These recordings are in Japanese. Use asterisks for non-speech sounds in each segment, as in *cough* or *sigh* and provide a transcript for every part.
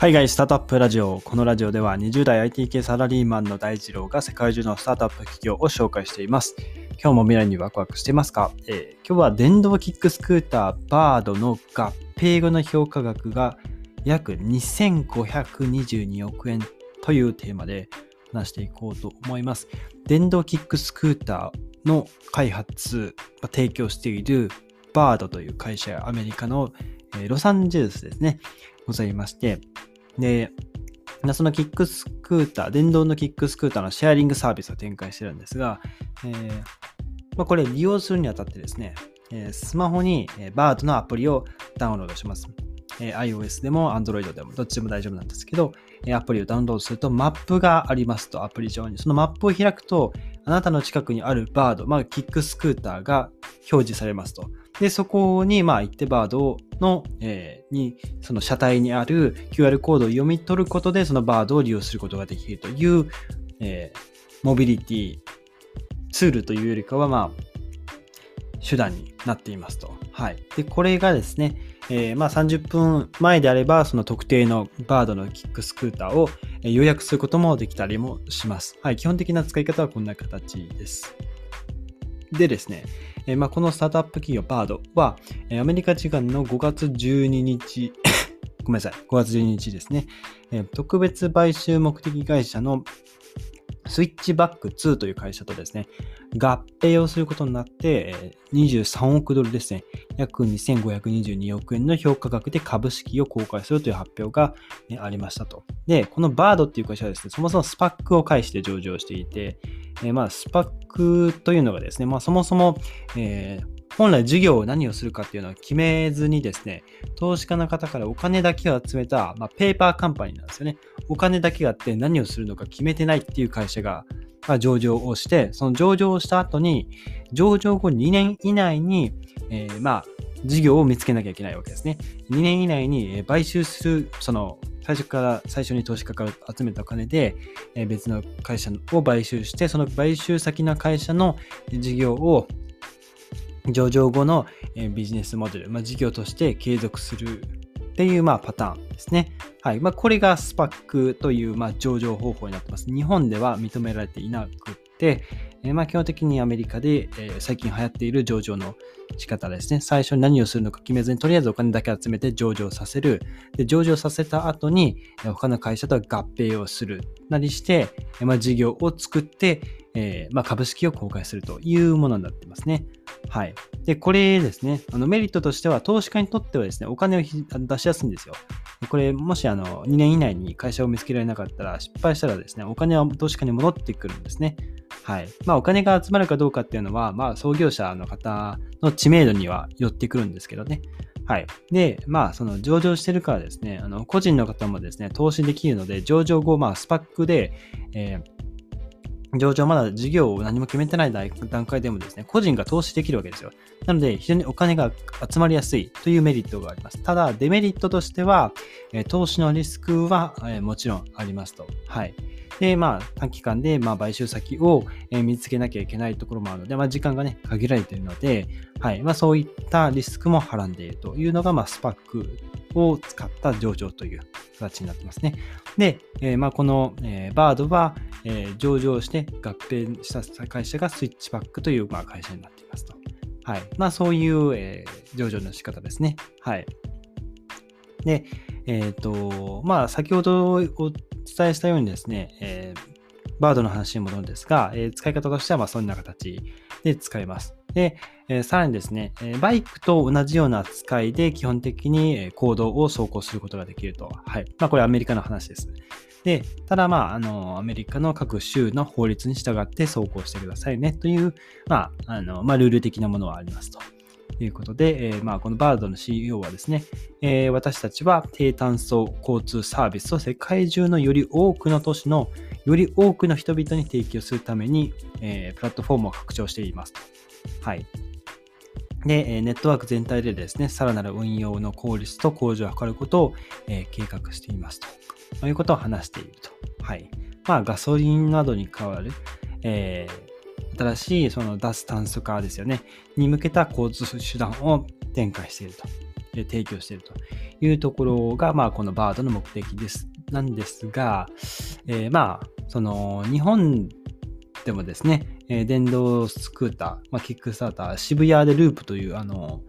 海外スタートアップラジオ。このラジオでは20代 IT 系サラリーマンの大二郎が世界中のスタートアップ企業を紹介しています。今日も未来にワクワクしていますか、えー、今日は電動キックスクーターバードの合併後の評価額が約2522億円というテーマで話していこうと思います。電動キックスクーターの開発、提供しているバードという会社、アメリカのロサンゼルスですね、ございまして、で、そのキックスクーター、電動のキックスクーターのシェアリングサービスを展開してるんですが、えーまあ、これ利用するにあたってですね、えスマホにバードのアプリをダウンロードします。え iOS でも Android でもどっちでも大丈夫なんですけど、アプリをダウンロードするとマップがありますと、アプリ上に。そのマップを開くと、あなたの近くにあるバード、まあ、キックスクーターが表示されますと。で、そこに、まあ、行ってバードをの、えー、に、その車体にある QR コードを読み取ることで、そのバードを利用することができるという、えー、モビリティツールというよりかは、まあ、手段になっていますと。はい。で、これがですね、えー、まあ30分前であれば、その特定のバードのキックスクーターを予約することもできたりもします。はい。基本的な使い方はこんな形です。でですね、え、まあ、このスタートアップ企業バードは、えアメリカ時間の5月12日 *coughs* ごめんなさい、5月12日ですね、え、特別買収目的会社のスイッチバック2という会社とですね、合併をすることになって、23億ドルですね、約2522億円の評価額で株式を公開するという発表がありましたと。で、このバードっていう会社はですね、そもそもスパックを介して上場していて、えまあ、スパックというのがですね、まあ、そもそも、えー本来事業を何をするかっていうのは決めずにですね、投資家の方からお金だけを集めた、まあ、ペーパーカンパニーなんですよね。お金だけがあって何をするのか決めてないっていう会社が、まあ、上場をして、その上場をした後に、上場後2年以内に、えー、まあ、事業を見つけなきゃいけないわけですね。2年以内に買収する、その、最初から最初に投資家から集めたお金で、え別の会社を買収して、その買収先の会社の事業を上場後のビジネスモデル、まあ、事業として継続するっていうまあパターンですね。はい。まあ、これがスパックというまあ上場方法になってます。日本では認められていなくて、えまあ基本的にアメリカで、え最近流行っている上場の仕方ですね。最初に何をするのか決めずに、とりあえずお金だけ集めて上場させる。で、上場させた後に、他の会社と合併をする。なりして、まあ、事業を作って、えー、まあ、株式を公開するというものになってますね。はい。で、これですね、あのメリットとしては、投資家にとってはですね、お金を出しやすいんですよ。これ、もしあの2年以内に会社を見つけられなかったら、失敗したらですね、お金は投資家に戻ってくるんですね。はい。まあ、お金が集まるかどうかっていうのは、まあ、創業者の方の知名度には寄ってくるんですけどね。はい。で、まあ、その上場してるからですね、あの個人の方もですね、投資できるので、上場後、まあ、スパックで、えー上場まだ事業を何も決めてない段階でもですね、個人が投資できるわけですよ。なので、非常にお金が集まりやすいというメリットがあります。ただ、デメリットとしては、投資のリスクはもちろんありますと。はい。で、まあ、短期間で、まあ、買収先をえ見つけなきゃいけないところもあるので、まあ、時間がね、限られているので、はい。まあ、そういったリスクもはらんでいるというのが、まあ、スパックを使った上場という形になってますね。で、えー、まあ、この、えー、バードは、えー、上場して合併した会社がスイッチバックという、まあ、会社になっていますと。はい。まあ、そういう、え、上場の仕方ですね。はい。で、えっ、と、まあ、先ほどお伝えしたようにですね、えー、バードの話に戻るんですが、えー、使い方としては、ま、そんな形で使えます。で、えー、さらにですね、えバイクと同じような扱いで基本的に行動を走行することができると。はい。まあ、これアメリカの話です。で、ただまあ、あの、アメリカの各州の法律に従って走行してくださいねという、まあ、あの、まあ、ルール的なものはありますと。いうことで、えー、まあ、このバードの CEO はですね、えー、私たちは低炭素交通サービスを世界中のより多くの都市のより多くの人々に提供するために、えー、プラットフォームを拡張していますと。はい。で、ネットワーク全体でですね、さらなる運用の効率と向上を図ることを、え計画していますと。いうことを話していると。はい。まあ、ガソリンなどに代わる、えー、新しいその脱炭素化ですよね、に向けた交通手段を展開していると。提供していると。いうところが、まあ、このバードの目的です。なんですが、えー、まあ、その、日本でもですね、え、電動スクーター、まあ、キックスターター、渋谷でループという、あの、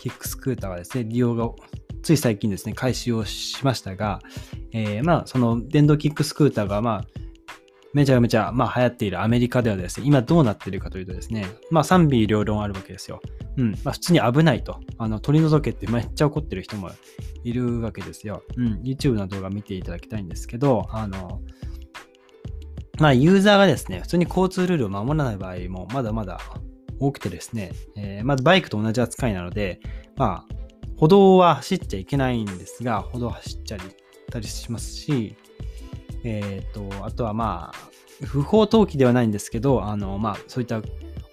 キックスクーターがですね、利用がつい最近ですね、開始をしましたが、えー、まあ、その電動キックスクーターが、まあ、めちゃめちゃ、まあ、流行っているアメリカではですね、今どうなっているかというとですね、まあ、賛否両論あるわけですよ。うん。まあ、普通に危ないと。あの、取り除けってめっちゃ怒ってる人もいるわけですよ。うん。YouTube の動画見ていただきたいんですけど、あの、まあ、ユーザーがですね、普通に交通ルールを守らない場合もまだまだ多くてですね、えー、まずバイクと同じ扱いなので、まあ、歩道は走っちゃいけないんですが、歩道走っちゃったりしますし、えっ、ー、と、あとはまあ、不法投棄ではないんですけど、あの、まあ、そういった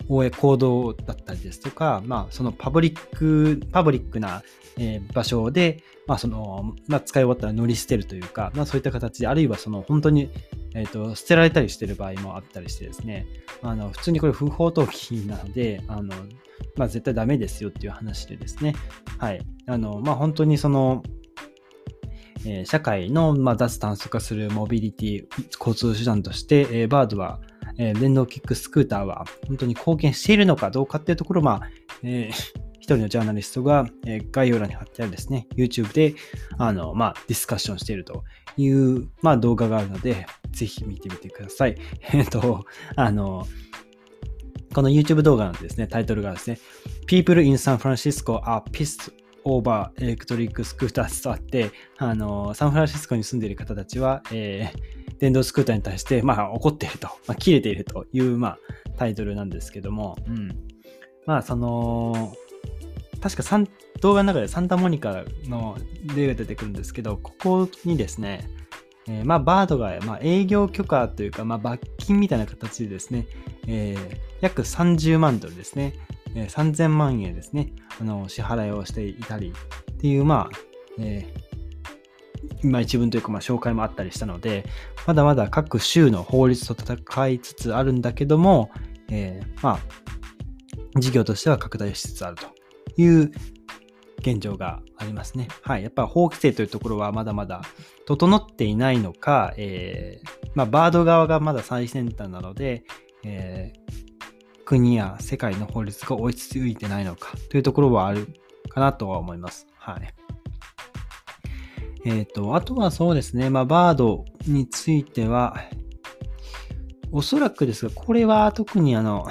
大江行動だったりですとか、まあ、そのパブリック、パブリックな、えー、場所で、まあ、その、まあ、使い終わったら乗り捨てるというか、まあ、そういった形で、あるいはその、本当に、えっ、ー、と、捨てられたりしてる場合もあったりしてですね、あの、普通にこれ不法投棄なので、あの、まあ、絶対ダメですよっていう話でですね、はい。あの、まあ、本当にその、えー、社会の、まあ、脱炭素化するモビリティ、交通手段として、えー、バードは、えー、電動キックスクーターは本当に貢献しているのかどうかっていうところ、まあ、えー、*laughs* 一人のジャーナリストが、えー、概要欄に貼ってあるですね、YouTube で、あの、まあ、ディスカッションしているという、まあ、動画があるので、ぜひ見てみてください。*laughs* えっと、あの、この YouTube 動画のですね、タイトルがですね、People in San Francisco are pissed オーバーエレクトリックスクーターとあって、あの、サンフランシスコに住んでいる方たちは、えー、電動スクーターに対して、まあ、怒っていると、まあ、切れているという、まあ、タイトルなんですけども、うん。まあ、その、確かサン動画の中でサンタモニカの例が出てくるんですけど、ここにですね、えー、まあ、バードが、まあ、営業許可というか、まあ、罰金みたいな形でですね、えー、約30万ドルですね、えー、3000万円ですね、あの、支払いをしていたりっていう、まあ、えー、今一文というか、まあ、紹介もあったりしたので、まだまだ各州の法律と戦いつつあるんだけども、えー、まあ、事業としては拡大しつつあるという現状がありますね。はい。やっぱ法規制というところはまだまだ整っていないのか、えー、まあ、バード側がまだ最先端なので、えー、国や世界の法律が追いついてないのかというところはあるかなとは思います。はい。えっ、ー、と、あとはそうですね、まあ、バードについては、おそらくですが、これは特にあの、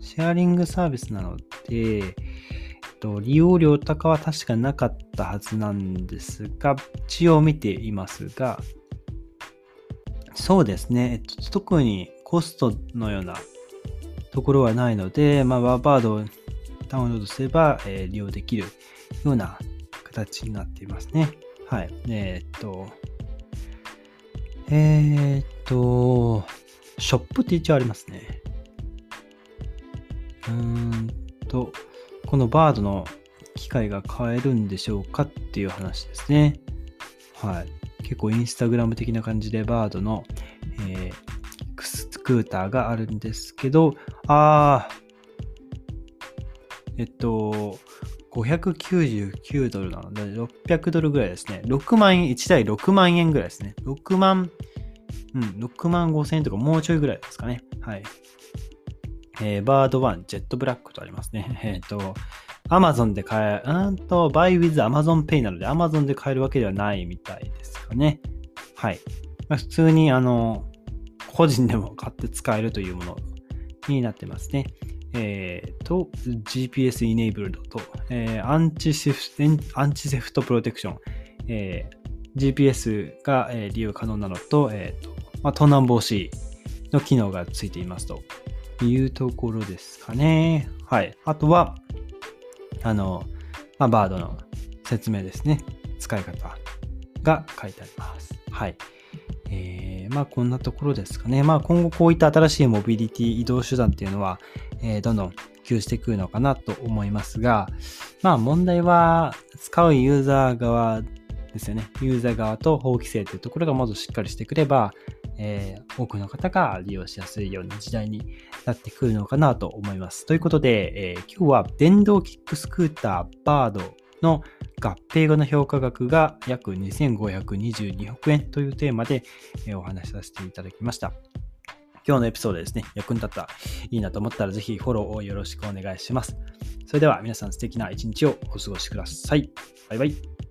シェアリングサービスなので、と、利用料高は確かなかったはずなんですが、一応見ていますが、そうですね、えっと、特にコストのようなところはないので、まあ、バードをダウンロードすれば、えー、利用できるような形になっていますね。はい。えー、っと、えー、っと、ショップって一応ありますね。うーんと、このバードの機械が買えるんでしょうかっていう話ですね。はい。結構インスタグラム的な感じでバードの、えー、スクーターがあるんですけど、あー、えっと、599ドルなので、600ドルぐらいですね。6万円、1台6万円ぐらいですね。6万、うん、6万5千円とかもうちょいぐらいですかね。はい。えー、バード1、ジェットブラックとありますね。*laughs* えっ、ー、と、Amazon で買え、うんと、Buy with Amazon Pay なので Amazon で買えるわけではないみたいですかね。はい。まあ、普通に、あの、個人でも買って使えるというものになってますね。えっ、ー、と、GPS enabled と、えー、アンチセフアンチセフトプロテクション、えー、GPS が、え、利用可能なのと、えっ、と、まあ、盗難防止の機能がついていますと。いうところですかね。はい。あとは、あの、まあ、バードの説明ですね。使い方が書いてあります。はい。えー、まあこんなところですかね。まあ今後こういった新しいモビリティ移動手段っていうのは、えー、どんどん普及してくるのかなと思いますが、まあ問題は使うユーザー側ですよね。ユーザー側と法規制というところがまずしっかりしてくれば、えー、多くの方が利用しやすいような時代になってくるのかなと思います。ということで、えー、今日は電動キックスクーターバードの合併後の評価額が約2522億円というテーマでえお話しさせていただきました。今日のエピソードですね、役に立ったいいなと思ったらぜひフォローをよろしくお願いします。それでは皆さん素敵な一日をお過ごしください。バイバイ。